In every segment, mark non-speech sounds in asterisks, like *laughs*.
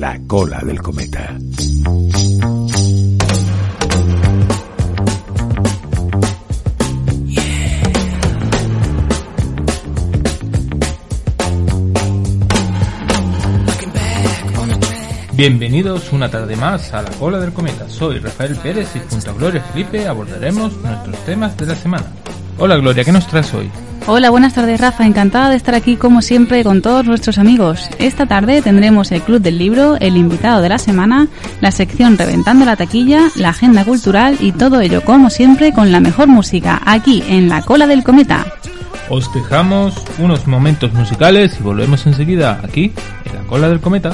La cola del cometa. Bienvenidos una tarde más a la cola del cometa. Soy Rafael Pérez y junto a Gloria Felipe abordaremos nuestros temas de la semana. Hola Gloria, ¿qué nos traes hoy? Hola, buenas tardes Rafa, encantada de estar aquí como siempre con todos nuestros amigos. Esta tarde tendremos el Club del Libro, el invitado de la semana, la sección Reventando la Taquilla, la agenda cultural y todo ello como siempre con la mejor música aquí en la cola del cometa. Os dejamos unos momentos musicales y volvemos enseguida aquí en la cola del cometa.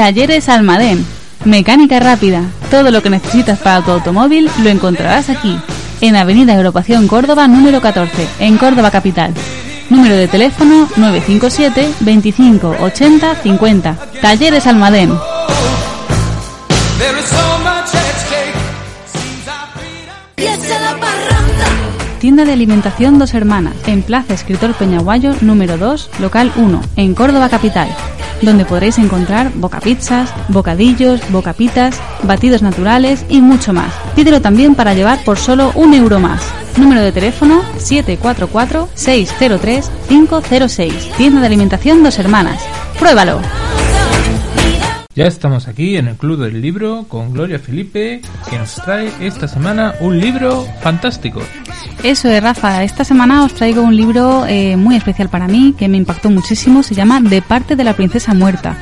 Talleres Almadén. Mecánica rápida. Todo lo que necesitas para tu automóvil lo encontrarás aquí, en Avenida Agrupación Córdoba número 14, en Córdoba Capital. Número de teléfono 957 25 80 50. Talleres Almadén. Tienda de alimentación Dos Hermanas, en Plaza Escritor Peñaguayo número 2, local 1, en Córdoba Capital, donde podréis encontrar bocapizzas, bocadillos, bocapitas, batidos naturales y mucho más. Pídelo también para llevar por solo un euro más. Número de teléfono 744-603-506. Tienda de alimentación Dos Hermanas. ¡Pruébalo! Ya estamos aquí en el Club del Libro con Gloria Felipe, que nos trae esta semana un libro fantástico. Eso es, Rafa. Esta semana os traigo un libro eh, muy especial para mí, que me impactó muchísimo. Se llama De parte de la princesa muerta.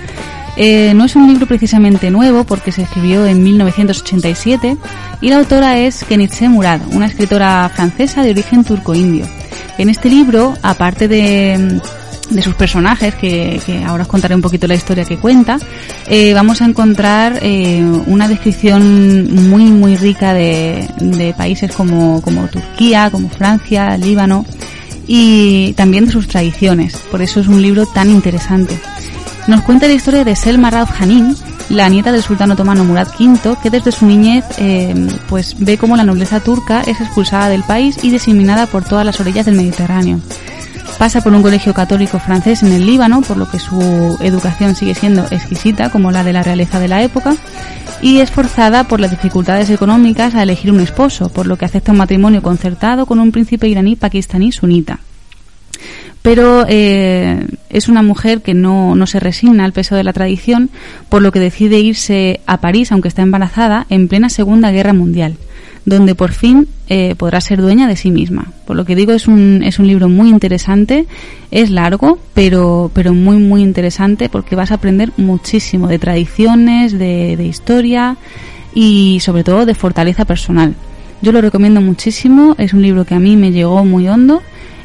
Eh, no es un libro precisamente nuevo porque se escribió en 1987 y la autora es Kenitze Murad, una escritora francesa de origen turco-indio. En este libro, aparte de, de sus personajes, que, ahora os contaré un poquito la historia que cuenta, eh, vamos a encontrar eh, una descripción muy, muy rica de, países como, como Turquía, como Francia, Líbano y también de sus tradiciones. Por eso es un libro tan interesante. Nos cuenta la historia de Selma Rauf Hanin, la nieta del sultán otomano Murad V, que desde su niñez eh, pues ve cómo la nobleza turca es expulsada del país y diseminada por todas las orillas del Mediterráneo. Pasa por un colegio católico francés en el Líbano, por lo que su educación sigue siendo exquisita, como la de la realeza de la época, y es forzada por las dificultades económicas a elegir un esposo, por lo que acepta un matrimonio concertado con un príncipe iraní pakistaní sunita. Pero eh, es una mujer que no, no, se resigna al peso de la tradición, por lo que decide irse a París, aunque está embarazada, en plena Segunda Guerra Mundial, donde por fin eh, podrá ser dueña de sí misma. Por lo que digo, es un, es un libro muy interesante, es largo, pero, pero muy, muy interesante porque vas a aprender muchísimo de tradiciones, de, de historia y sobre todo de fortaleza personal. Yo lo recomiendo muchísimo, es un libro que a mí me llegó muy hondo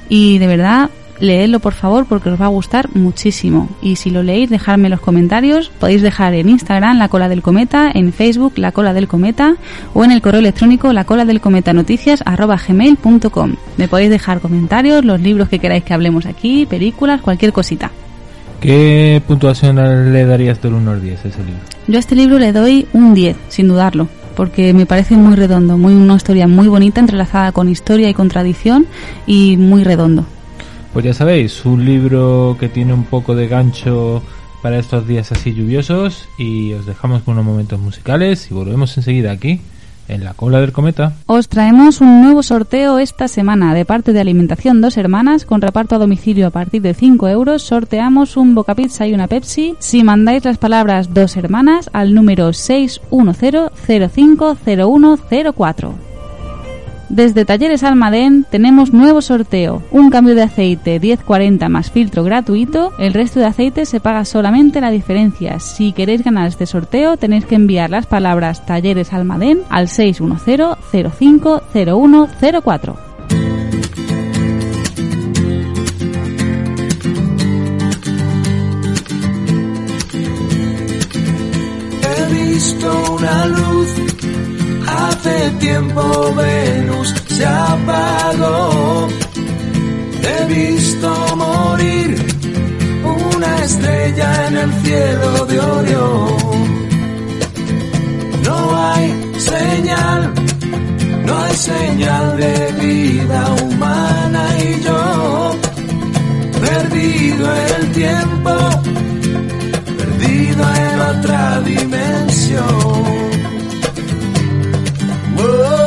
y de verdad leedlo por favor porque os va a gustar muchísimo. Y si lo leéis, dejadme los comentarios. Podéis dejar en Instagram la cola del cometa, en Facebook la cola del cometa o en el correo electrónico la cola del cometa noticias gmail.com. Me podéis dejar comentarios, los libros que queráis que hablemos aquí, películas, cualquier cosita. ¿Qué puntuación le darías del 1 al 10 a ese libro? Yo a este libro le doy un 10, sin dudarlo porque me parece muy redondo, muy una historia muy bonita entrelazada con historia y con tradición y muy redondo. Pues ya sabéis, un libro que tiene un poco de gancho para estos días así lluviosos y os dejamos con unos momentos musicales y volvemos enseguida aquí en la cola del cometa. Os traemos un nuevo sorteo esta semana de parte de Alimentación Dos Hermanas con reparto a domicilio a partir de 5 euros. Sorteamos un boca pizza y una Pepsi si mandáis las palabras Dos Hermanas al número 610050104. Desde Talleres Almadén tenemos nuevo sorteo, un cambio de aceite 1040 más filtro gratuito, el resto de aceite se paga solamente la diferencia. Si queréis ganar este sorteo tenéis que enviar las palabras Talleres Almadén al 610 050104. He visto una luz Hace tiempo Venus se apagó. He visto morir una estrella en el cielo de Orión. No hay señal, no hay señal de vida humana y yo, perdido en el tiempo, perdido en otra dimensión. Whoa.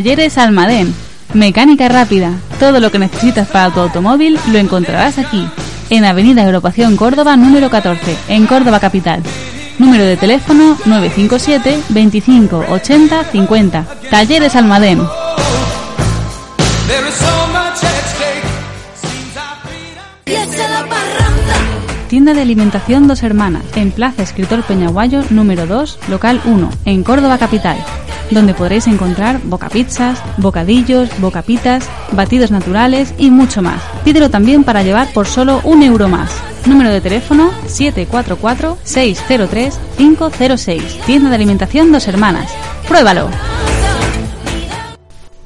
Talleres Almadén. Mecánica rápida. Todo lo que necesitas para tu automóvil lo encontrarás aquí. En Avenida Agrupación Córdoba número 14, en Córdoba Capital. Número de teléfono 957 25 80 50. Talleres Almadén. Tienda de alimentación Dos Hermanas, en Plaza Escritor Peñaguayo número 2, local 1, en Córdoba Capital, donde podréis encontrar boca pizzas, bocadillos, bocapitas, batidos naturales y mucho más. Pídelo también para llevar por solo un euro más. Número de teléfono 744-603-506. Tienda de alimentación Dos Hermanas. ¡Pruébalo!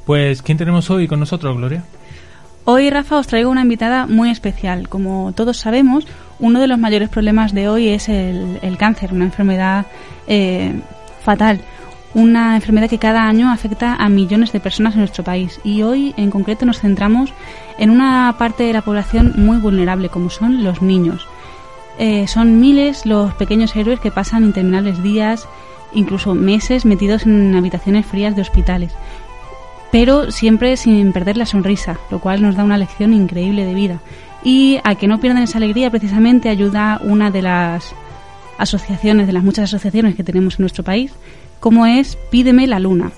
Pues, ¿quién tenemos hoy con nosotros, Gloria? Hoy, Rafa, os traigo una invitada muy especial. Como todos sabemos, uno de los mayores problemas de hoy es el, cáncer, una enfermedad eh, fatal, una enfermedad que cada año afecta a millones de personas en nuestro país. Y hoy, en concreto, nos centramos en una parte de la población muy vulnerable, como son los niños. Eh, son miles los pequeños héroes que pasan interminables días, incluso meses, metidos en habitaciones frías de hospitales pero siempre sin perder la sonrisa, lo cual nos da una lección increíble de vida. Y a que no pierdan esa alegría, precisamente ayuda una de las asociaciones, de las muchas asociaciones que tenemos en nuestro país, como es Pídeme la Luna.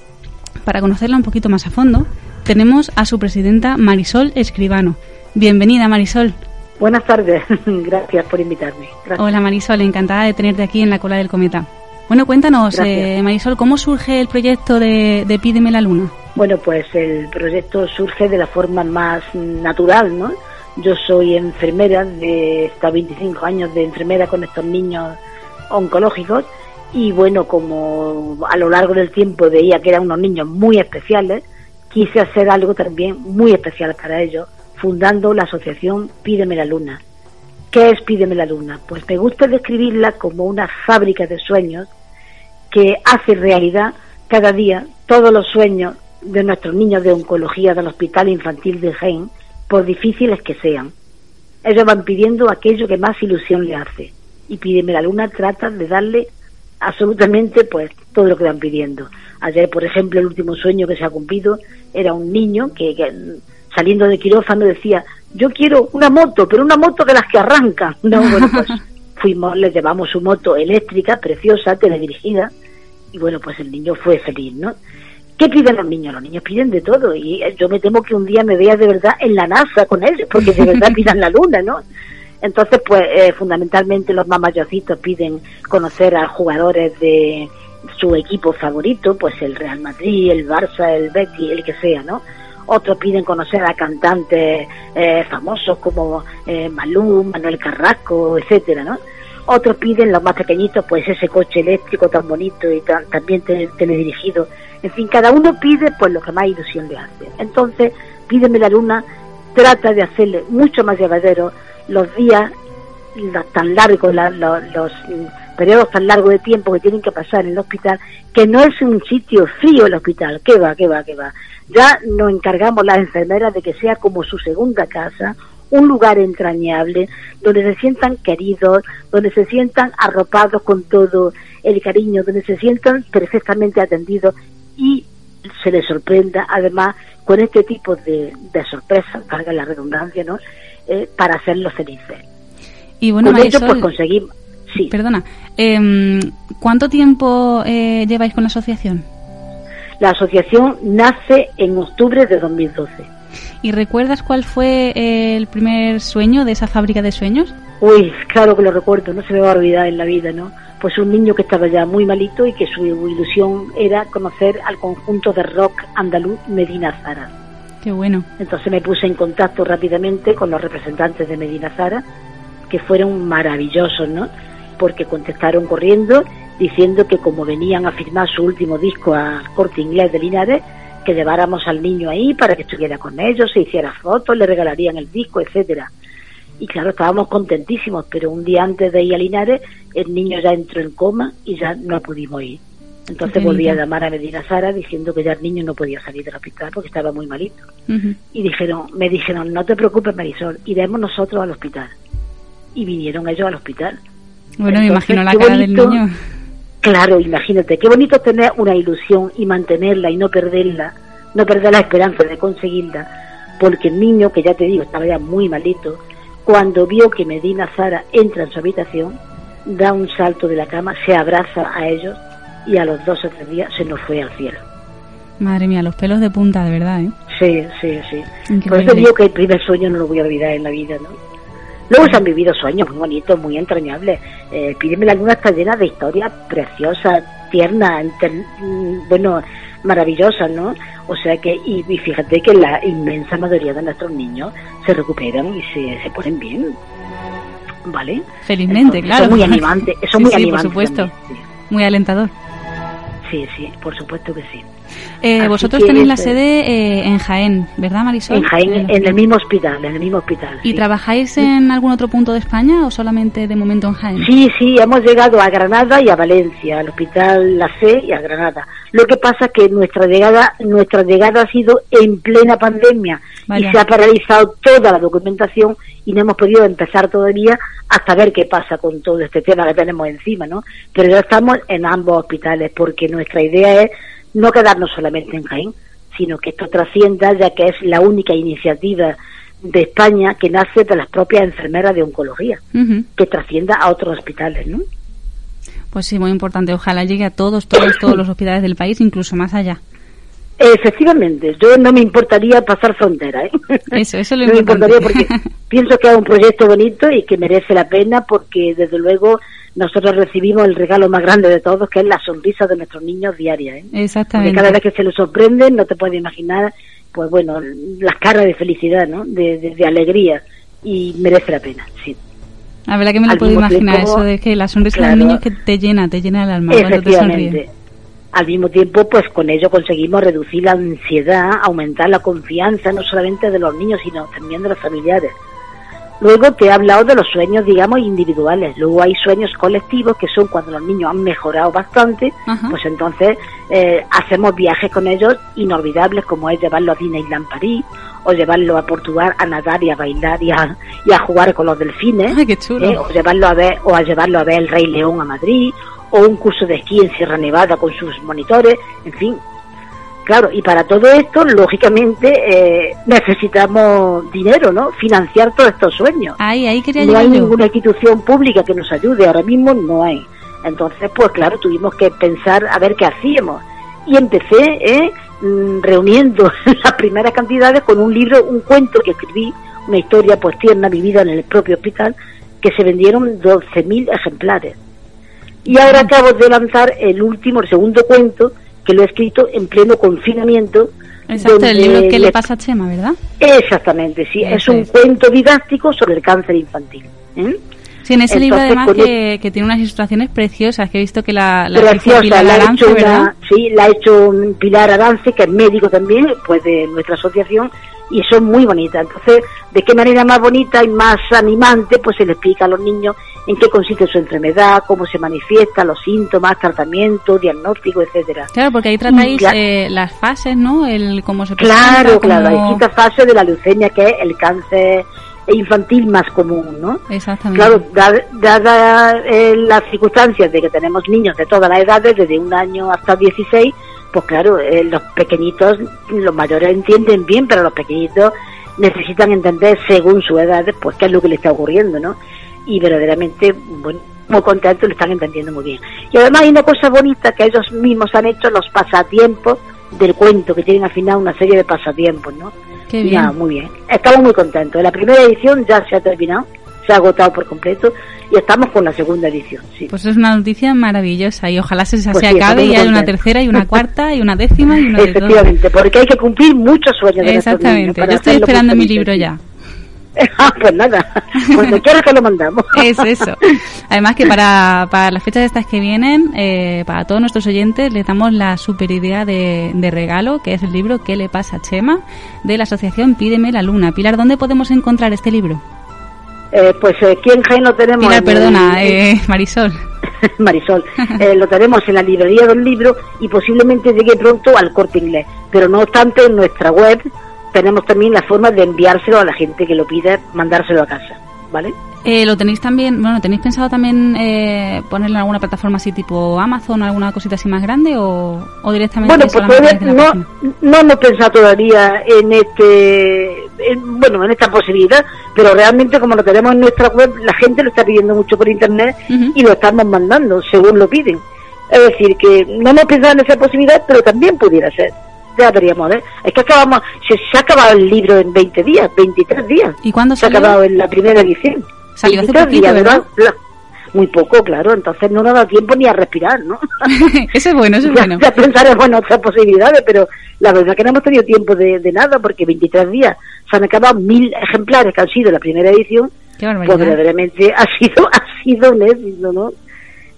Para conocerla un poquito más a fondo, tenemos a su presidenta Marisol Escribano. Bienvenida, Marisol. Buenas tardes, *laughs* gracias por invitarme. Gracias. Hola, Marisol, encantada de tenerte aquí en la cola del cometa. Bueno, cuéntanos, eh, Marisol, ¿cómo surge el proyecto de, de Pídeme la Luna? Bueno, pues el proyecto surge de la forma más natural, ¿no? Yo soy enfermera, de hasta 25 años de enfermera con estos niños oncológicos y bueno, como a lo largo del tiempo veía que eran unos niños muy especiales, quise hacer algo también muy especial para ellos, fundando la asociación Pídeme la Luna. ¿Qué es Pídeme la Luna? Pues me gusta describirla como una fábrica de sueños que hace realidad cada día todos los sueños de nuestros niños de oncología del Hospital Infantil de Jaén, por difíciles que sean. Ellos van pidiendo aquello que más ilusión le hace. Y Pídeme la Luna trata de darle absolutamente pues todo lo que van pidiendo. Ayer, por ejemplo, el último sueño que se ha cumplido era un niño que, que, saliendo de quirófano decía, yo quiero una moto, pero una moto de las que arrancan. *laughs* No, bueno, pues fuimos, le llevamos su moto eléctrica, preciosa, teledirigida, y bueno, pues el niño fue feliz, ¿no? ¿Qué piden los niños? Los niños piden de todo y eh, yo me temo que un día me vea de verdad en la NASA con ellos, porque de verdad pidan la luna, ¿no? Entonces, pues eh, fundamentalmente los más mayorcitos piden conocer a jugadores de su equipo favorito, pues el Real Madrid, el Barça, el Betis, el que sea, ¿no? Otros piden conocer a cantantes eh, famosos como eh, Malú, Manuel Carrasco, etcétera, ¿no? Otros piden, los más pequeñitos, pues ese coche eléctrico tan bonito y tan, también te- teledirigido. En fin, cada uno pide pues lo que más ilusión le hace. Entonces, Pídeme la Luna trata de hacerle mucho más llevadero los días la- tan largos, la- lo- los mm, periodos tan largos de tiempo que tienen que pasar en el hospital, que no es un sitio frío el hospital, que va, que va, que va. Ya nos encargamos las enfermeras de que sea como su segunda casa, un lugar entrañable, donde se sientan queridos, donde se sientan arropados con todo el cariño, donde se sientan perfectamente atendidos y se les sorprenda además con este tipo de, de sorpresas, valga la redundancia, ¿no? Eh, para hacerlos felices. Y bueno, con ello pues conseguimos, sí, perdona, em, ¿cuánto tiempo eh, lleváis con la asociación? la asociación nace en octubre de 2012. ¿Y recuerdas cuál fue eh, el primer sueño de esa fábrica de sueños? Uy, claro que lo recuerdo, no se me va a olvidar en la vida, ¿no? Pues un niño que estaba ya muy malito y que su ilusión era conocer al conjunto de rock andaluz Medina Zara. Qué bueno. Entonces me puse en contacto rápidamente con los representantes de Medina Zara, que fueron maravillosos, ¿no? Porque contestaron corriendo diciendo que como venían a firmar su último disco al corte inglés de Linares, que lleváramos al niño ahí para que estuviera con ellos, se hiciera fotos, le regalarían el disco, etcétera. Y claro, estábamos contentísimos, pero un día antes de ir a Linares, el niño ya entró en coma y ya no pudimos ir. Entonces volví a llamar a Medina Zara diciendo que ya el niño no podía salir del hospital porque estaba muy malito y dijeron, me dijeron, no te preocupes Marisol, iremos nosotros al hospital. Y vinieron ellos al hospital. Bueno, me imagino la cara del bonito. niño. Claro, imagínate, qué bonito tener una ilusión y mantenerla y no perderla, no perder la esperanza de conseguirla, porque el niño, que ya te digo, estaba ya muy malito, cuando vio que Medina Zara entra en su habitación, da un salto de la cama, se abraza a ellos y a los dos o tres días se nos fue al cielo. Madre mía, los pelos de punta, de verdad, ¿eh? Sí, sí, sí. Por eso digo que el primer sueño no lo voy a olvidar en la vida, ¿no? Luego se han vivido sueños muy bonitos, muy entrañables. Eh, Pídeme la luna está llena de historias preciosas, tiernas, mm, bueno, maravillosas, ¿no? O sea que, y, y fíjate que la inmensa mayoría de nuestros niños se recuperan y se, se ponen bien, ¿vale? Felizmente, Entonces, claro. Son muy animantes, son Sí, muy sí, por supuesto. también, Muy alentador. Sí, sí, por supuesto que sí. Eh, vosotros tenéis la sede eh, en Jaén, ¿verdad, Marisol? En Jaén, en el mismo hospital, en el mismo hospital. ¿Y sí. trabajáis en algún otro punto de España o solamente de momento en Jaén? Sí, sí, hemos llegado a Granada y a Valencia, al hospital La C y a Granada. Lo que pasa es que nuestra llegada, nuestra llegada ha sido en plena pandemia Vaya. y se ha paralizado toda la documentación y no hemos podido empezar todavía hasta ver qué pasa con todo este tema que tenemos encima, ¿no? Pero ya estamos en ambos hospitales porque nuestra idea es no quedarnos solamente en Jaén, sino que esto trascienda ya que es la única iniciativa de España que nace de las propias enfermeras de oncología que trascienda a otros hospitales, ¿no? Pues sí, muy importante. Ojalá llegue a todos, todos, todos los hospitales del país, incluso más allá. Efectivamente, yo no me importaría pasar frontera, ¿eh? Eso, eso es lo *laughs* no me importaría porque pienso que es un proyecto bonito y que merece la pena porque desde luego nosotros recibimos el regalo más grande de todos que es la sonrisa de nuestros niños diaria, ¿eh? Porque Exactamente. cada vez que se los sorprenden no te puedes imaginar, pues bueno, las caras de felicidad, ¿no? De, de- de alegría y merece la pena, sí. La verdad que me lo al puedo imaginar, tiempo, eso de que la sonrisa claro. del niño es que te llena, te llena el alma cuando te. Al mismo tiempo, pues con ello conseguimos reducir la ansiedad, aumentar la confianza, no solamente de los niños, sino también de los familiares. Luego te he hablado de los sueños, digamos, individuales. Luego hay sueños colectivos, que son cuando los niños han mejorado bastante, Ajá. pues entonces eh, hacemos viajes con ellos inolvidables, como es llevarlo a Disneyland París, o llevarlo a Portugal a nadar y a bailar y a, y a jugar con los delfines. Ay, qué chulo. ¿eh? o llevarlo a ver o a llevarlo a ver el Rey León a Madrid o un curso de esquí en Sierra Nevada con sus monitores, en fin. Claro, y para todo esto, lógicamente, eh, necesitamos dinero, ¿no? Financiar todos estos sueños. Ahí, ahí quería No hay yo. ninguna institución pública que nos ayude, ahora mismo no hay. Entonces, pues claro, tuvimos que pensar a ver qué hacíamos. Y empecé ¿eh? Mm, reuniendo *laughs* las primeras cantidades con un libro, un cuento que escribí, una historia pues tierna vivida en el propio hospital, que se vendieron 12.000 ejemplares. Y ahora acabo de lanzar el último, el segundo cuento, que lo he escrito en pleno confinamiento. Exacto, el libro que le pasa a Chema, ¿verdad? Exactamente, sí. Eso es un es. cuento didáctico sobre el cáncer infantil. ¿eh? Sí, en ese libro además que, que tiene unas ilustraciones preciosas, que he visto que la, la preciosa, hizo Pilar la ha Arance, hecho sí, la ha hecho un Pilar Arance, que es médico también, pues de nuestra asociación, y son muy bonitas. Entonces, ¿de qué manera más bonita y más animante? Pues se le explica a los niños en qué consiste su enfermedad, cómo se manifiesta, los síntomas, tratamiento, diagnóstico, etcétera. Claro, porque ahí tratáis eh, las fases, ¿no? El cómo se presenta, Claro, claro, hay distintas fases de la leucemia, que es el cáncer infantil más común, ¿no? Exactamente. Claro, dadas dada, eh, las circunstancias de que tenemos niños de todas las edades, desde un año hasta 16, pues claro, eh, los pequeñitos, los mayores entienden bien, pero los pequeñitos necesitan entender según su edad, pues qué es lo que le está ocurriendo, ¿no? Y verdaderamente, bueno, muy contentos, lo están entendiendo muy bien. Y además hay una cosa bonita que ellos mismos han hecho, los pasatiempos del cuento, que tienen al final una serie de pasatiempos, ¿no? Qué bien. nada, muy bien. Estamos muy contentos. La primera edición ya se ha terminado, se ha agotado por completo y estamos con la segunda edición. Sí. Pues es una noticia maravillosa y ojalá se, Pues se sí, acabe y haya una tercera y una cuarta y una décima y una de todo. Efectivamente, porque hay que cumplir muchos sueños de nuestros niños Exactamente. para Yo estoy esperando mi libro ya. *laughs* Ah, pues nada, cuando quieras que lo mandamos. *laughs* Es eso. Además que para, para las fechas estas que vienen, eh, para todos nuestros oyentes, les damos la super idea de, de regalo, que es el libro ¿Qué le pasa a Chema? de la asociación Pídeme la Luna. Pilar, ¿dónde podemos encontrar este libro? Eh, pues eh, aquí en Jaén lo tenemos. Pilar, perdona, eh, *laughs* Marisol. Marisol, eh, lo tenemos en la librería del libro y posiblemente llegue pronto al corte inglés. Pero no obstante, en nuestra web tenemos también la forma de enviárselo a la gente que lo pide, mandárselo a casa, ¿vale? Eh, ¿Lo tenéis también, bueno, tenéis pensado también eh, ponerlo en alguna plataforma así tipo Amazon, alguna cosita así más grande o, o directamente Bueno, pues todavía no, no hemos pensado todavía en este, en- bueno, en esta posibilidad, pero realmente como lo tenemos en nuestra web, la gente lo está pidiendo mucho por internet y lo estamos mandando según lo piden. Es decir, que no hemos pensado en esa posibilidad, pero también pudiera ser. Ya veríamos, ¿eh? Es que acabamos, se, se ha acabado el libro en 20 días, 23 días. ¿Y cuándo Se ha salió? acabado en la primera edición. Salió hace 23 poquito, días, ¿verdad? La- Muy poco, claro, entonces no nos da tiempo ni a respirar, ¿no? *laughs* eso es bueno, eso es bueno. ya pensaremos en otras posibilidades, pero la verdad que no hemos tenido tiempo de, de nada, porque 23 días se han acabado mil ejemplares que han sido la primera edición, pues verdaderamente ha sido, ha sido un éxito, ¿no?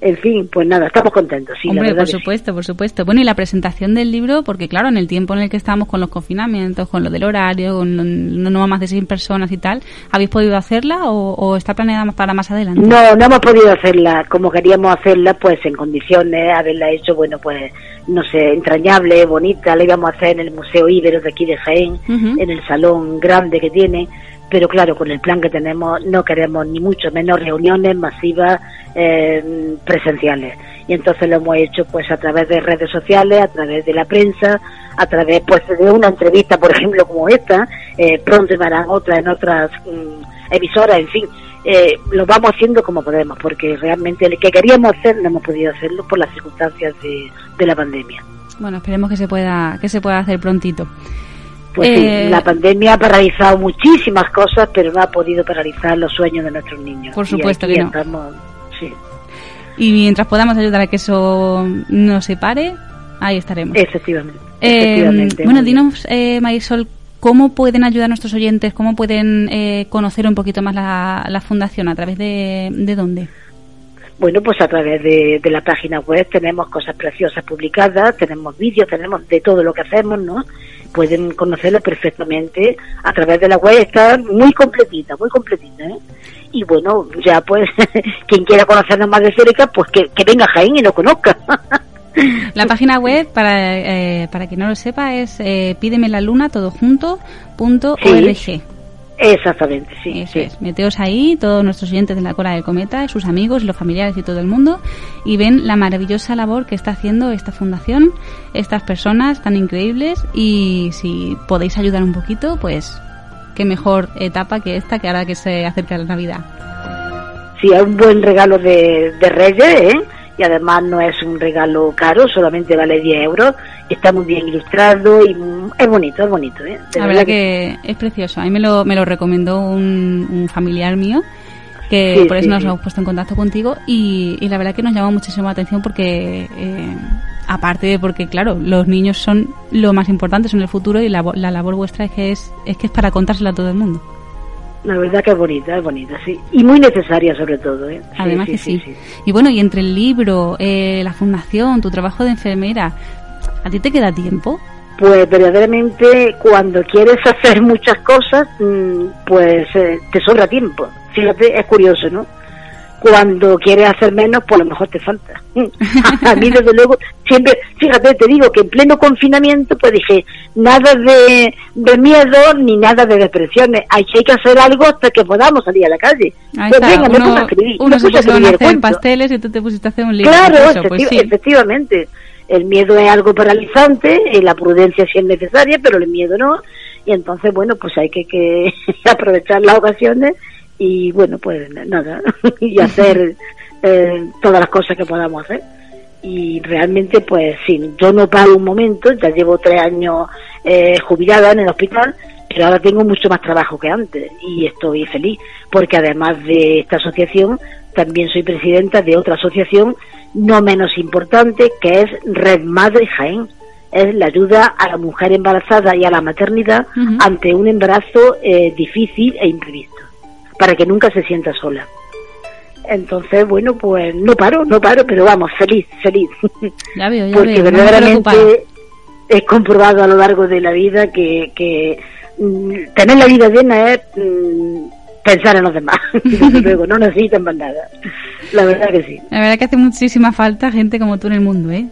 En fin, pues nada, estamos contentos, sí, Hombre, por sí. supuesto, por supuesto. Bueno, y la presentación del libro, porque claro, en el tiempo en el que estábamos con los confinamientos, con lo del horario, con lo- no, más de 100 personas y tal, ¿habéis podido hacerla o, o está planeada para más adelante? No, no hemos podido hacerla como queríamos hacerla, pues en condiciones, haberla hecho, bueno, pues, no sé, entrañable, bonita, la íbamos a hacer en el Museo Ibero de aquí de Jaén, en el salón grande que tiene, pero claro, con el plan que tenemos no queremos ni mucho menos reuniones masivas eh, presenciales. Y entonces lo hemos hecho pues a través de redes sociales, a través de la prensa, a través pues de una entrevista, por *laughs* ejemplo, como esta, eh, pronto me harán otra en otras mm, emisoras, en fin, eh, lo vamos haciendo como podemos, porque realmente el que queríamos hacer no hemos podido hacerlo por las circunstancias de, de la pandemia. Bueno, esperemos que se pueda que se pueda hacer prontito. Pues Eh, sí, la pandemia ha paralizado muchísimas cosas, pero no ha podido paralizar los sueños de nuestros niños. Por Y supuesto aquí que no. estamos, sí, Y mientras podamos ayudar a que eso no se pare, ahí estaremos. efectivamente. Eh, efectivamente, bueno, dinos, eh, Marisol, ¿cómo pueden ayudar a nuestros oyentes? ¿Cómo pueden eh, conocer un poquito más la, la fundación? ¿A través de, de dónde? Bueno, pues a través de, de la página web tenemos cosas preciosas publicadas, tenemos vídeos, tenemos de todo lo que hacemos, ¿no? Pueden conocerlo perfectamente a través de la web, está muy completita, muy completita, ¿eh? Y bueno, ya pues, *laughs* quien quiera conocernos más de cerca, pues que, que venga a Jaén y lo conozca. *laughs* La página web, para, eh, para quien no lo sepa, es eh, pídeme la luna todo junto punto Sí. org. Exactamente, sí. Eso sí. es. Meteos ahí, todos nuestros oyentes de la cola del cometa, sus amigos, los familiares y todo el mundo, y ven la maravillosa labor que está haciendo esta fundación, estas personas tan increíbles, y si podéis ayudar un poquito, pues qué mejor etapa que esta, que ahora que se acerca la Navidad. Sí, es un buen regalo de, de Reyes, ¿eh? Y además no es un regalo caro, solamente vale 10 euros. Está muy bien ilustrado y es bonito, es bonito, ¿eh? De La verdad que es precioso. A mí me lo, me lo recomendó un, un familiar mío, que Sí, por eso sí, nos sí. hemos puesto en contacto contigo, y, y la verdad que nos llamó muchísimo la atención porque, eh, aparte de porque, claro, los niños son lo más importante, son el futuro, y la, la labor vuestra es que es, es que es para contárselo a todo el mundo. La verdad que es bonita, es bonita, sí. Y muy necesaria sobre todo, ¿eh? Sí, Además sí, que sí. sí, Y bueno, y entre el libro, eh, la fundación, tu trabajo de enfermera, ¿a ti te queda tiempo? Pues verdaderamente cuando quieres hacer muchas cosas, mm, pues eh, te sobra tiempo. Fíjate, es curioso, ¿no? Cuando quieres hacer menos, pues a lo mejor te falta. *laughs* a mí desde luego, siempre, fíjate, te digo que en pleno confinamiento, pues dije, nada de, de miedo ni nada de depresiones. Hay que, hay que hacer algo hasta que podamos salir a la calle. Ahí Pues está, venga, me uno, a escribir, uno me se puse a hacer pasteles y tú te pusiste a hacer un libro. Claro, Eso, pues sí. efectivamente. El miedo es algo paralizante, eh, la prudencia sí es necesaria, pero el miedo no. Y entonces, bueno, pues hay que, que *laughs* aprovechar las ocasiones y, bueno, pues nada, *laughs* y hacer eh, todas las cosas que podamos hacer. Y realmente, pues sí, yo no paro un momento, ya llevo tres años eh, jubilada en el hospital, pero ahora tengo mucho más trabajo que antes y estoy feliz, porque además de esta asociación, también soy presidenta de otra asociación no menos importante, que es Red Madre Jaén. Es la ayuda a la mujer embarazada y a la maternidad ante un embarazo eh, difícil e imprevisto, para que nunca se sienta sola. Entonces, bueno, pues no paro, no paro, pero vamos, feliz, feliz. *laughs* Ya veo, ya Porque veo. no verdaderamente he comprobado a lo largo de la vida que, que mm, tener la vida llena es mm, pensar en los demás. *laughs* Desde luego, no necesitan más nada. La verdad que sí. La verdad que hace muchísima falta gente como tú en el mundo, ¿eh?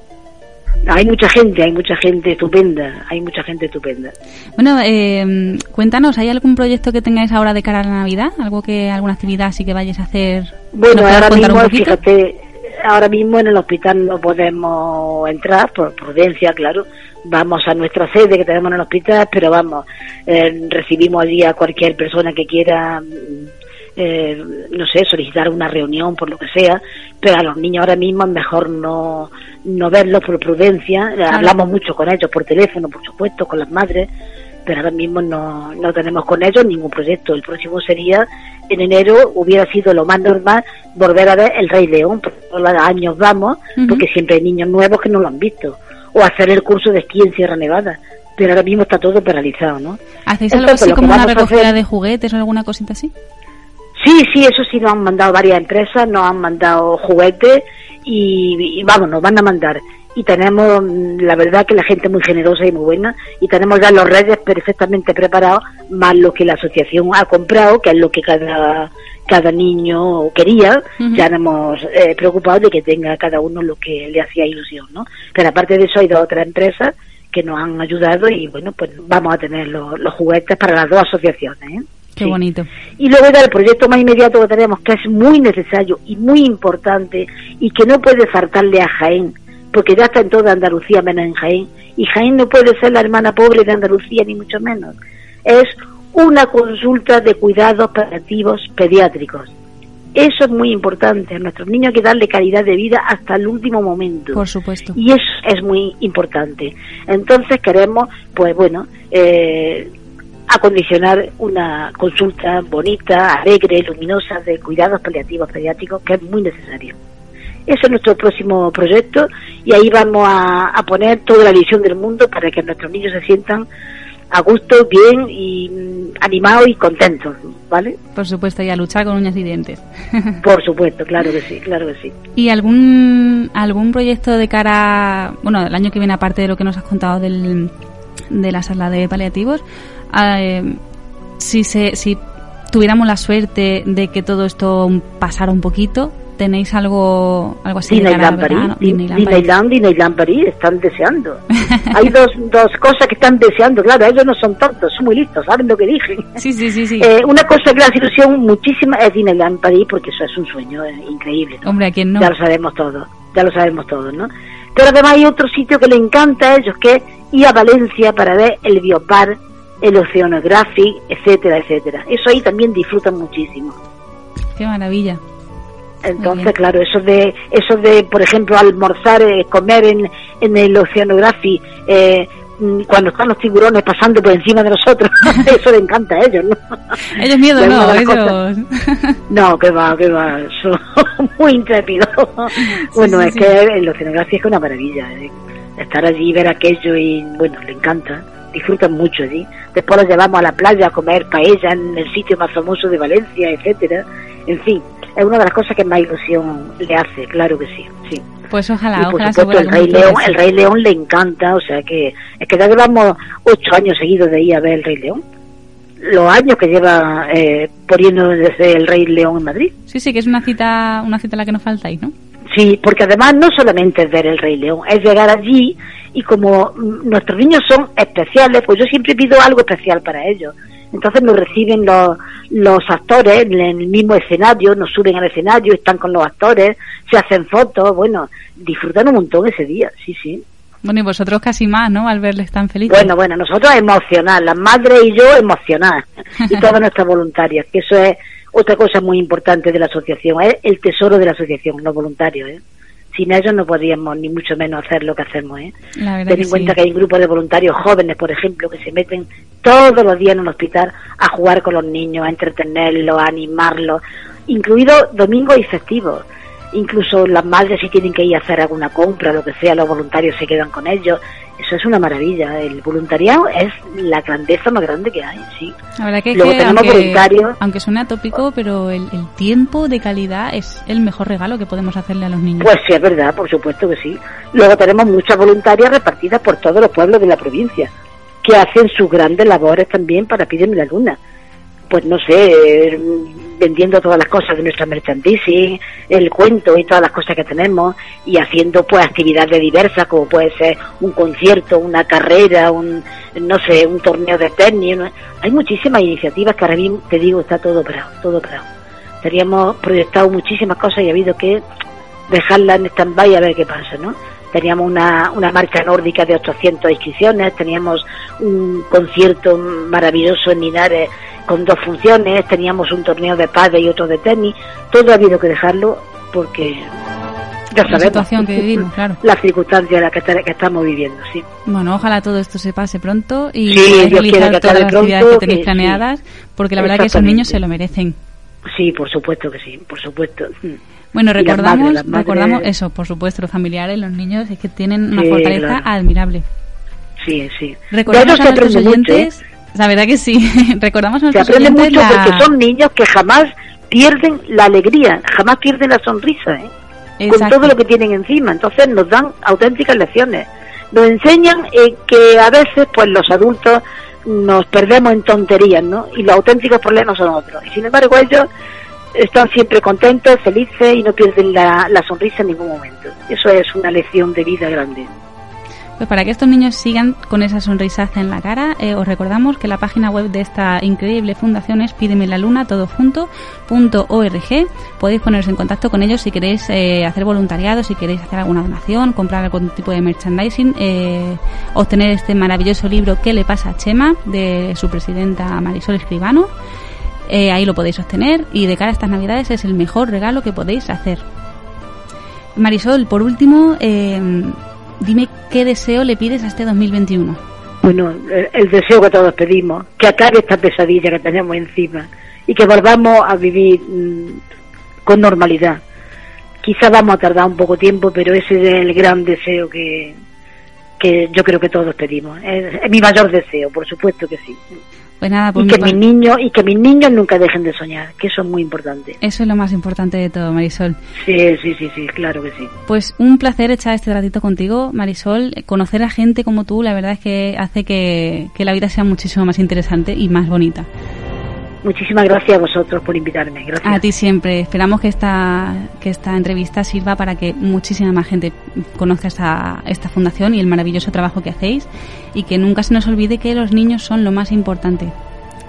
Hay mucha gente, hay mucha gente estupenda, hay mucha gente estupenda. Bueno, eh, cuéntanos, ¿hay algún proyecto que tengáis ahora de cara a la Navidad? ¿Algo que, alguna actividad así que vayáis a hacer? Bueno, ¿Nos puedes ahora mismo, fíjate, ahora mismo en el hospital no podemos entrar, por prudencia, claro. Vamos a nuestra sede que tenemos en el hospital, pero vamos, eh, recibimos allí a cualquier persona que quiera, eh, no sé, solicitar una reunión, por lo que sea, pero a los niños ahora mismo es mejor no, no verlos por prudencia. Hablamos mucho con ellos por teléfono, por supuesto, con las madres, pero ahora mismo no, no tenemos con ellos ningún proyecto. El próximo sería en enero, hubiera sido lo más normal volver a ver El Rey León, porque todos los años vamos, porque siempre hay niños nuevos que no lo han visto, o hacer el curso de esquí en Sierra Nevada, pero ahora mismo está todo paralizado, ¿no? ¿Hacéis algo Entonces, así como una recogida hacer- de juguetes o alguna cosita así? Sí, sí, eso sí nos han mandado varias empresas, nos han mandado juguetes y, y vamos, nos van a mandar. Y tenemos, mm, la verdad que la gente es muy generosa y muy buena y tenemos ya los redes perfectamente preparados, más lo que la asociación ha comprado, que es lo que cada, cada niño quería. Ya hemos eh, preocupado de que tenga cada uno lo que le hacía ilusión, ¿no? Pero aparte de eso hay dos otras empresas que nos han ayudado y bueno, pues vamos a tener los, los juguetes para las dos asociaciones, ¿eh? Qué Sí. bonito. Y luego ya el proyecto más inmediato que tenemos, que es muy necesario y muy importante y que no puede faltarle a Jaén, porque ya está en toda Andalucía menos en Jaén, y Jaén no puede ser la hermana pobre de Andalucía ni mucho menos. Es una consulta de cuidados paliativos pediátricos. Eso es muy importante. A nuestros niños hay que darle calidad de vida hasta el último momento. Por supuesto. Y eso es muy importante. Entonces queremos, pues bueno, eh, acondicionar una consulta bonita, alegre, luminosa de cuidados paliativos pediátricos que es muy necesario. Ese es nuestro próximo proyecto y ahí vamos a, a poner toda la visión del mundo para que nuestros niños se sientan a gusto, bien y mm, animados y contentos, ¿vale? Por supuesto, y a luchar con uñas y dientes. *laughs* Por supuesto, claro que sí, claro que sí. ¿Y algún algún proyecto de cara, bueno, el año que viene, aparte de lo que nos has contado del, de la sala de paliativos, eh, si, se, si tuviéramos la suerte de que todo esto pasara un poquito, ¿tenéis algo, algo así Disneyland París, Disneyland. Disneyland, Disneyland París, están deseando. Hay *laughs* dos, dos cosas que están deseando, claro, ellos no son tontos, son muy listos, saben lo que dije. Sí, sí, sí, sí. Eh, una cosa que hace ilusión muchísima es Disneyland París, porque eso es un sueño eh, increíble. ¿no? Hombre, ¿a quién no? Ya lo sabemos todos, ya lo sabemos todos, ¿no? Pero además hay otro sitio que le encanta a ellos, que es ir a Valencia para ver el Biopar, el Oceanographic, etcétera, etcétera. Eso ahí también disfrutan muchísimo. Qué maravilla. Entonces, claro, eso de, eso de, por ejemplo, almorzar, eh, comer en, en el Oceanography, eh, cuando están los tiburones pasando por encima de nosotros, *laughs* eso le encanta a ellos, ¿no? Ellos miedo, no, de cosas- ellos... *laughs* No, que va, que va, son *laughs* muy intrépidos. bueno, sí, es sí. que el Oceanography es una maravilla, eh. estar allí, ver aquello y, bueno, le encanta. disfrutan mucho allí. Después los llevamos a la playa a comer paella en el sitio más famoso de Valencia, etcétera. En fin, es una de las cosas que más ilusión le hace, claro que sí, sí. Pues ojalá, y por ojalá supuesto el Rey León, el Rey León le encanta, o sea que es que ya llevamos ocho años seguidos de ir a ver el Rey León. Los años que lleva eh, poniendo desde el Rey León en Madrid. Sí, sí, que es una cita, una cita a la que no faltáis, ¿no? Sí, porque además no solamente es ver el Rey León, es llegar allí y como mm, nuestros niños son especiales, pues yo siempre pido algo especial para ellos. Entonces nos reciben los, los actores en el mismo escenario, nos suben al escenario, están con los actores, se hacen fotos, bueno, disfrutan un montón ese día, sí, sí. Bueno, y vosotros casi más, ¿no? Al verles tan felices. Bueno, bueno, nosotros emocionar, las madres y yo emocionar, y *laughs* todas nuestras voluntarias, que eso es otra cosa muy importante de la asociación, es el tesoro de la asociación, los voluntarios, ¿eh? Sin ellos no podríamos ni mucho menos hacer lo que hacemos, ¿eh? Ten en cuenta sí. que hay grupos de voluntarios jóvenes, por ejemplo, que se meten todos los días en un hospital a jugar con los niños, a entretenerlos, a animarlos, incluidos domingos y festivos. Incluso las madres si tienen que ir a hacer alguna compra, lo que sea, los voluntarios se quedan con ellos. Eso es una maravilla. El voluntariado es la grandeza más grande que hay, sí. La verdad que, es Luego que tenemos aunque, voluntarios. aunque suene atópico, pero el, el tiempo de calidad es el mejor regalo que podemos hacerle a los niños. Pues sí, es verdad, por supuesto que sí. Luego tenemos muchas voluntarias repartidas por todos los pueblos de la provincia, que hacen sus grandes labores también para Pídeme la Luna. Pues no sé, eh, vendiendo todas las cosas de nuestra merchandising, el cuento y todas las cosas que tenemos, y haciendo pues actividades diversas, como puede ser un concierto, una carrera, un, no sé, un torneo de tenis. Hay muchísimas iniciativas que ahora mismo, te digo, está todo parado, todo parado. Teníamos proyectado muchísimas cosas y ha habido que dejarla en stand-by a ver qué pasa, ¿no? Teníamos una, una marcha nórdica de 800 inscripciones, teníamos un concierto maravilloso en Linares con dos funciones, teníamos un torneo de pádel y otro de tenis, todo ha habido que dejarlo porque ya la sabemos situación que vivimos, claro. *laughs* las circunstancias en las que, que estamos viviendo, sí. Bueno, ojalá todo esto se pase pronto y Sí, realizar que todas las actividades que tenéis sí. planeadas, porque la verdad que esos niños se lo merecen. Sí, por supuesto que sí, por supuesto. Mm. Bueno, las recordamos, madres, las madres- recordamos eso, por supuesto, los familiares, los niños, es que tienen una Sí, fortaleza claro. admirable. Sí, sí. Recordamos a nuestros mucho, ¿eh? La verdad que sí, *laughs* recordamos a Se aprende mucho la- porque son niños que jamás pierden la alegría, jamás pierden la sonrisa, ¿eh? con todo lo que tienen encima. Entonces nos dan auténticas lecciones. Nos enseñan eh, que a veces, pues los adultos nos perdemos en tonterías, ¿no? Y los auténticos problemas son otros. Y sin embargo ellos están siempre contentos, felices y no pierden la, la sonrisa en ningún momento. Eso es una lección de vida grande. Pues para que estos niños sigan con esa sonrisaza en la cara, eh, os recordamos que la página web de esta increíble fundación es pídeme la luna todo junto punto org. Podéis poneros en contacto con ellos si queréis eh, hacer voluntariado, si queréis hacer alguna donación, comprar algún tipo de merchandising, eh, obtener este maravilloso libro ¿Qué le pasa a Chema? de su presidenta Marisol Escribano. Ahí lo podéis obtener y de cara a estas navidades es el mejor regalo que podéis hacer. Marisol, por último, dime qué deseo le pides a este 2021. Bueno, el, deseo que todos pedimos, que acabe esta pesadilla que tenemos encima y que volvamos a vivir mm, con normalidad. Quizá vamos a tardar un poco tiempo, pero ese es el gran deseo que, que yo creo que todos pedimos. Es mi mayor deseo, por supuesto que sí. Pues nada, por Y que mis niños y que mis niños nunca dejen de soñar, que eso es muy importante. Eso es lo más importante de todo, Marisol. Sí, sí, sí, sí, claro que sí. Pues un placer echar este ratito contigo, Marisol. Conocer a gente como tú, la verdad es que hace que, que la vida sea muchísimo más interesante y más bonita. Muchísimas gracias a vosotros por invitarme. Gracias. A ti siempre. Esperamos que esta, que esta entrevista sirva para que muchísima más gente conozca esta, esta fundación y el maravilloso trabajo que hacéis y que nunca se nos olvide que los niños son lo más importante.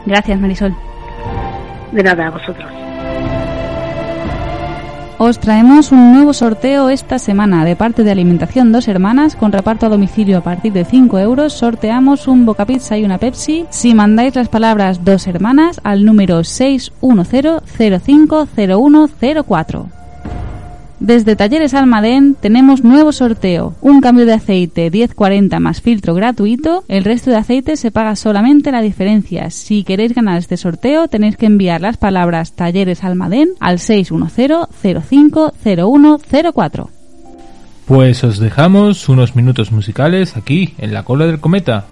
Gracias, Marisol. De nada, a vosotros. Os traemos un nuevo sorteo esta semana de parte de Alimentación Dos Hermanas con reparto a domicilio a partir de 5 euros. Sorteamos un Boca Pizza y una Pepsi si mandáis las palabras Dos Hermanas al número 610050104. Desde Talleres Almadén tenemos nuevo sorteo, un cambio de aceite 1040 más filtro gratuito, el resto de aceite se paga solamente la diferencia. Si queréis ganar este sorteo tenéis que enviar las palabras Talleres Almadén al 610-050104. Pues os dejamos unos minutos musicales aquí, en la cola del cometa.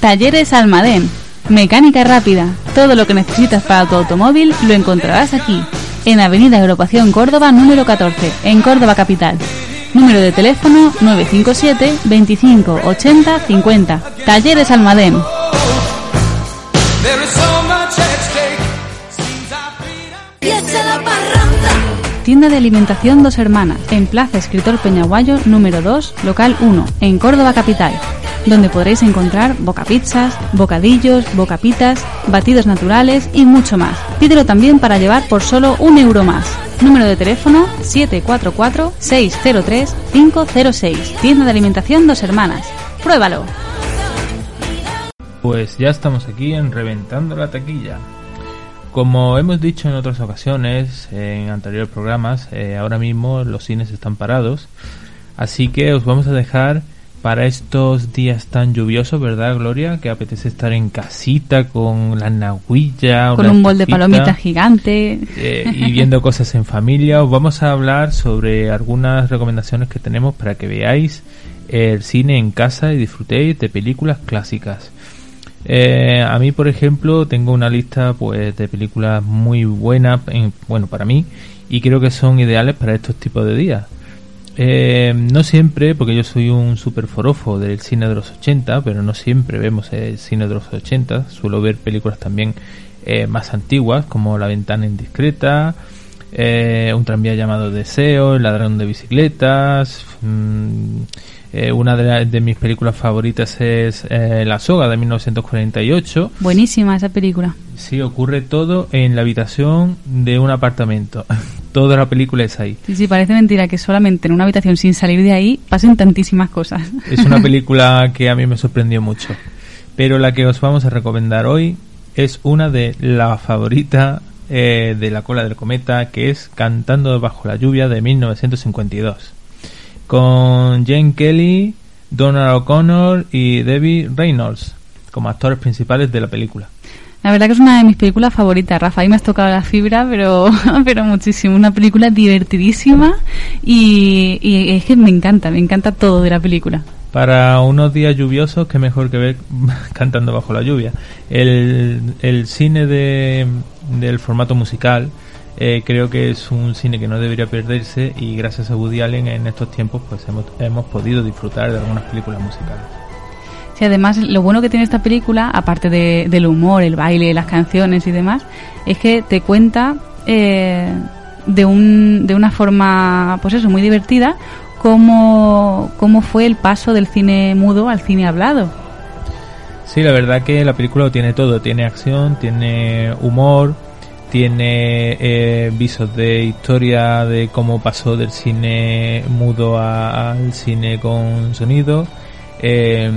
Talleres Almadén. Mecánica rápida. Todo lo que necesitas para tu automóvil lo encontrarás aquí. En Avenida Agrupación Córdoba número 14, en Córdoba Capital. Número de teléfono 957 25 80 50. Talleres Almadén. Tienda de alimentación Dos Hermanas, en Plaza Escritor Peñaguayo número 2, local 1, en Córdoba Capital, donde podréis encontrar boca pizzas, bocadillos, bocapitas, batidos naturales y mucho más. Pídelo también para llevar por solo un euro más. Número de teléfono 744-603-506. Tienda de alimentación Dos Hermanas. Pruébalo. Pues ya estamos aquí en Reventando la Taquilla. Como hemos dicho en otras ocasiones, en anteriores programas, eh, ahora mismo los cines están parados. Así que os vamos a dejar para estos días tan lluviosos, ¿verdad, Gloria? Que apetece estar en casita con la nahuilla. Con un bol de palomitas gigante. eh, y viendo *laughs* cosas en familia. Os vamos a hablar sobre algunas recomendaciones que tenemos para que veáis el cine en casa y disfrutéis de películas clásicas. Eh, a mí, por ejemplo, tengo una lista pues de películas muy buenas, en- bueno, para mí, y creo que son ideales para estos tipos de días. Eh, no siempre, porque yo soy un super forofo del cine de los 80, pero no siempre vemos el cine de los 80. Suelo ver películas también eh, más antiguas, como La ventana indiscreta, eh, Un tranvía llamado Deseo, El ladrón de bicicletas. mm, eh, una de, la- de mis películas favoritas es eh, La soga de 1948. Buenísima esa película. Sí, ocurre todo en la habitación de un apartamento. *laughs* Toda la película es ahí. Sí, sí, parece mentira que solamente en una habitación sin salir de ahí pasen tantísimas cosas. Es una *laughs* película que a mí me sorprendió mucho. Pero la que os vamos a recomendar hoy es una de las favoritas eh, de la cola del cometa, que es Cantando bajo la lluvia de 1952. Con Jane Kelly, Donald O'Connor y Debbie Reynolds como actores principales de la película. La verdad que es una de mis películas favoritas, Rafa. Ahí me has tocado la fibra, pero, *laughs* pero muchísimo. Una película divertidísima y, y es que me encanta, me encanta todo de la película. Para unos días lluviosos, qué mejor que ver *laughs* cantando bajo la lluvia. El, el cine de, del formato musical eh, creo que es un cine que no debería perderse y gracias a Woody Allen en estos tiempos pues hemos, hemos podido disfrutar de algunas películas musicales. Sí, además lo bueno que tiene esta película, aparte de- del humor, el baile, las canciones y demás, es que te cuenta eh, de, un, de una forma, pues eso, muy divertida, cómo, cómo fue el paso del cine mudo al cine hablado. Sí, la verdad que la película lo tiene todo. Tiene acción, tiene humor, tiene eh, visos de historia de cómo pasó del cine mudo a- al cine con sonido. Eh,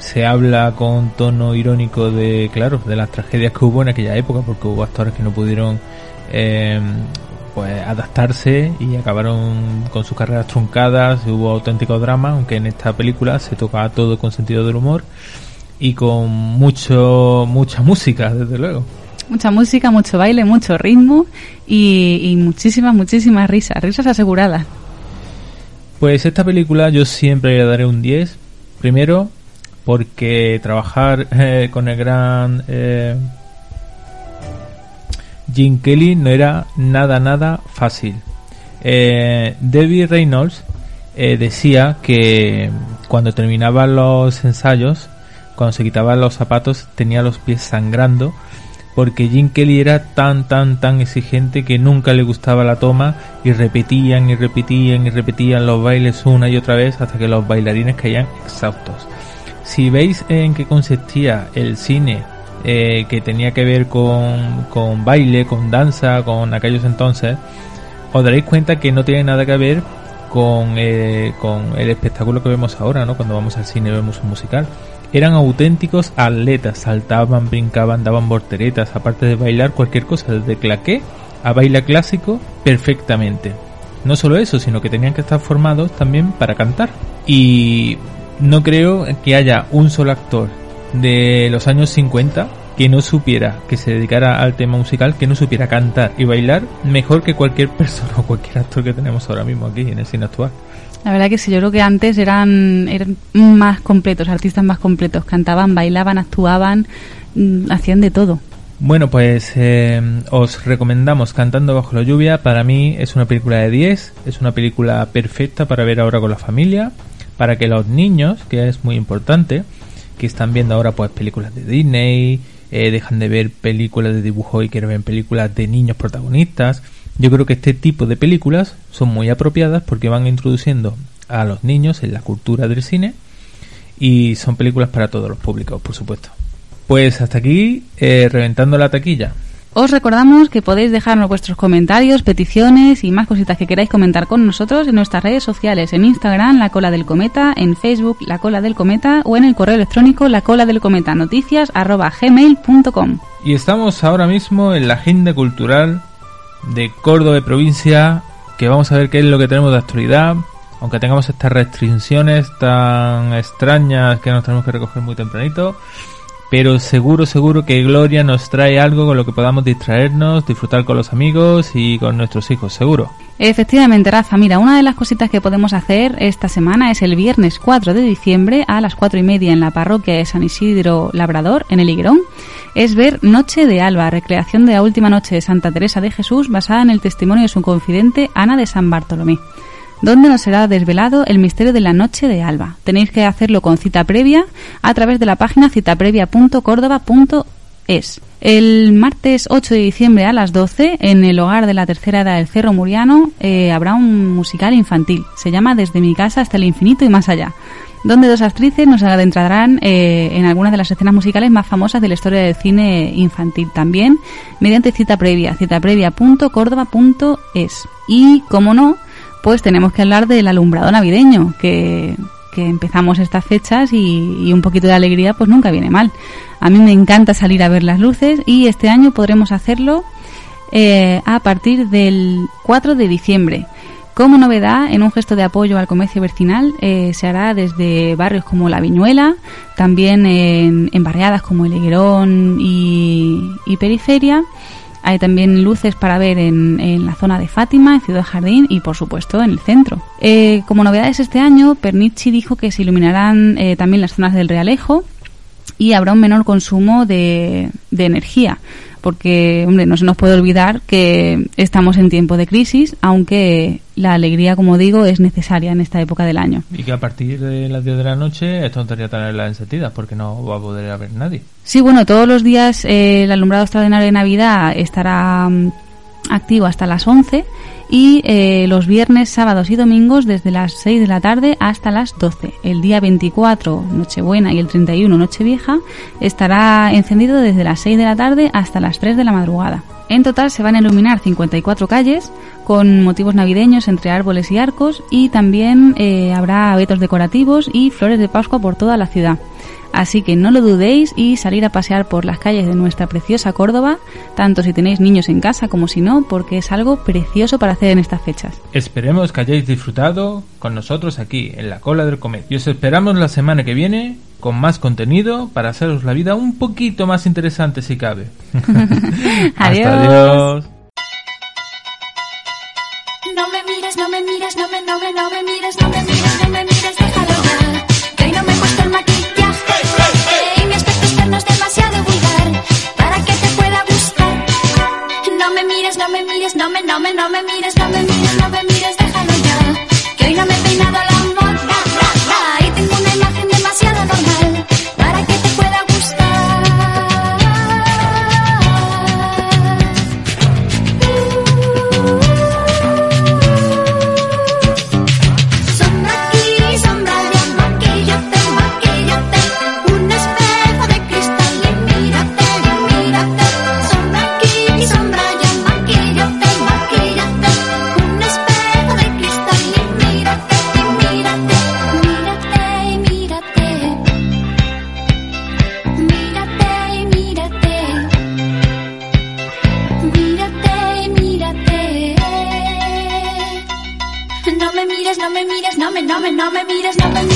se habla con tono irónico de, claro, de las tragedias que hubo en aquella época, porque hubo actores que no pudieron eh, pues adaptarse y acabaron con sus carreras truncadas. Hubo auténtico drama, aunque en esta película se tocaba todo con sentido del humor y con mucho mucha música desde luego Mucha música, mucho baile, mucho ritmo y, muchísimas, muchísimas risas, risas aseguradas. pues esta película yo siempre le daré un 10 primero porque trabajar *laughs* eh, con el gran eh, Jim Kelly no era nada nada fácil eh, Debbie Reynolds eh, decía que cuando terminaban los ensayos cuando se quitaban los zapatos tenía los pies sangrando porque Jim Kelly era tan tan tan exigente que nunca le gustaba la toma y repetían y repetían y repetían los bailes una y otra vez hasta que los bailarines caían exhaustos. Si veis en qué consistía el cine eh, que tenía que ver con, con baile, con danza, con aquellos entonces, os daréis cuenta que no tiene nada que ver con, eh, con el espectáculo que vemos ahora, ¿no? Cuando vamos al cine vemos un musical. Eran auténticos atletas, saltaban, brincaban, daban volteretas, aparte de bailar cualquier cosa, desde claqué a baile clásico, perfectamente. No solo eso, sino que tenían que estar formados también para cantar. Y no creo que haya un solo actor de los años 50 que no supiera, que se dedicara al tema musical, que no supiera cantar y bailar mejor que cualquier *laughs* persona o cualquier actor que tenemos ahora mismo aquí en el cine actual. La verdad que sí, yo creo que antes eran, eran más completos, artistas más completos, cantaban, bailaban, actuaban, mm, hacían de todo. Bueno, pues eh, os recomendamos Cantando bajo la lluvia. Para mí es una película de 10, es una película perfecta para ver ahora con la familia, para que los niños, que es muy importante, que están viendo ahora pues películas de Disney, eh, dejan de ver películas de dibujo y quieren ver películas de niños protagonistas. Yo creo que este tipo de películas son muy apropiadas porque van introduciendo a los niños en la cultura del cine y son películas para todos los públicos, por supuesto. Pues hasta aquí, eh, reventando la taquilla. Os recordamos que podéis dejarnos vuestros comentarios, peticiones y más cositas que queráis comentar con nosotros en nuestras redes sociales, en Instagram, La Cola del Cometa, en Facebook, La Cola del Cometa o en el correo electrónico la cola del cometa noticias arroba gmail.com. Y estamos ahora mismo en la agenda cultural de Córdoba provincia, que vamos a ver qué es lo que tenemos de actualidad, aunque tengamos estas restricciones tan extrañas que nos tenemos que recoger muy tempranito. Pero seguro, seguro que Gloria nos trae algo con lo que podamos distraernos, disfrutar con los amigos y con nuestros hijos, seguro. Efectivamente, Rafa, mira, una de las cositas que podemos hacer esta semana es el viernes 4 de diciembre a las 4 y media en la parroquia de San Isidro Labrador, en el Higuerón, es ver Noche de Alba, recreación de la última noche de Santa Teresa de Jesús basada en el testimonio de su confidente Ana de San Bartolomé donde nos será desvelado el misterio de la noche de Alba. Tenéis que hacerlo con cita previa a través de la página citaprevia.córdoba.es. El martes 8 de diciembre a las 12, en el hogar de la tercera edad del Cerro Muriano, eh, habrá un musical infantil. Se llama Desde mi casa hasta el infinito y más allá donde dos actrices nos adentrarán eh, en algunas de las escenas musicales más famosas de la historia del cine infantil también, mediante cita previa, citaprevia.córdoba.es. Y, como no, pues tenemos que hablar del alumbrado navideño, que, que empezamos estas fechas y, un poquito de alegría pues nunca viene mal. A mí me encanta salir a ver las luces y este año podremos hacerlo eh, a partir del 4 de diciembre. Como novedad, en un gesto de apoyo al comercio vecinal, eh, se hará desde barrios como La Viñuela, también en, en barriadas como El Higuerón y, y Periferia. Hay también luces para ver en, la zona de Fátima, en Ciudad Jardín y, por supuesto, en el centro. Eh, como novedades este año, Pernici dijo que se iluminarán eh, también las zonas del Realejo y habrá un menor consumo de, de energía porque, hombre, no se nos puede olvidar que estamos en tiempo de crisis, aunque la alegría, como digo, es necesaria en esta época del año. Y que a partir de las 10 de la noche es tontería tenerla encendida porque no va a poder haber nadie. Sí, bueno, todos los días eh, el alumbrado extraordinario de Navidad estará mm, activo hasta las 11 y eh, los viernes, sábados y domingos desde las 6 de la tarde hasta las 12. El día 24, Nochebuena, y el 31, Nochevieja, estará encendido desde las 6 de la tarde hasta las 3 de la madrugada. En total se van a iluminar 54 calles con motivos navideños entre árboles y arcos y también eh, habrá abetos decorativos y flores de Pascua por toda la ciudad. Así que no lo dudéis y salir a pasear por las calles de nuestra preciosa Córdoba, tanto si tenéis niños en casa como si no, porque es algo precioso para hacer en estas fechas. Esperemos que hayáis disfrutado con nosotros aquí en la cola del comer. Y os esperamos la semana que viene con más contenido para haceros la vida un poquito más interesante si cabe. *laughs* Adiós. Hasta adiós. No me mires, no me mires, no me, no me, no me mires, no me mires, no me mires, demasiado vulgar para que te pueda gustar. No me mires, no me mires, no me, no me, no me mires, no me mires, no me mires, déjalo ya. Que hoy no me he peinado la no me, mires, no me mires,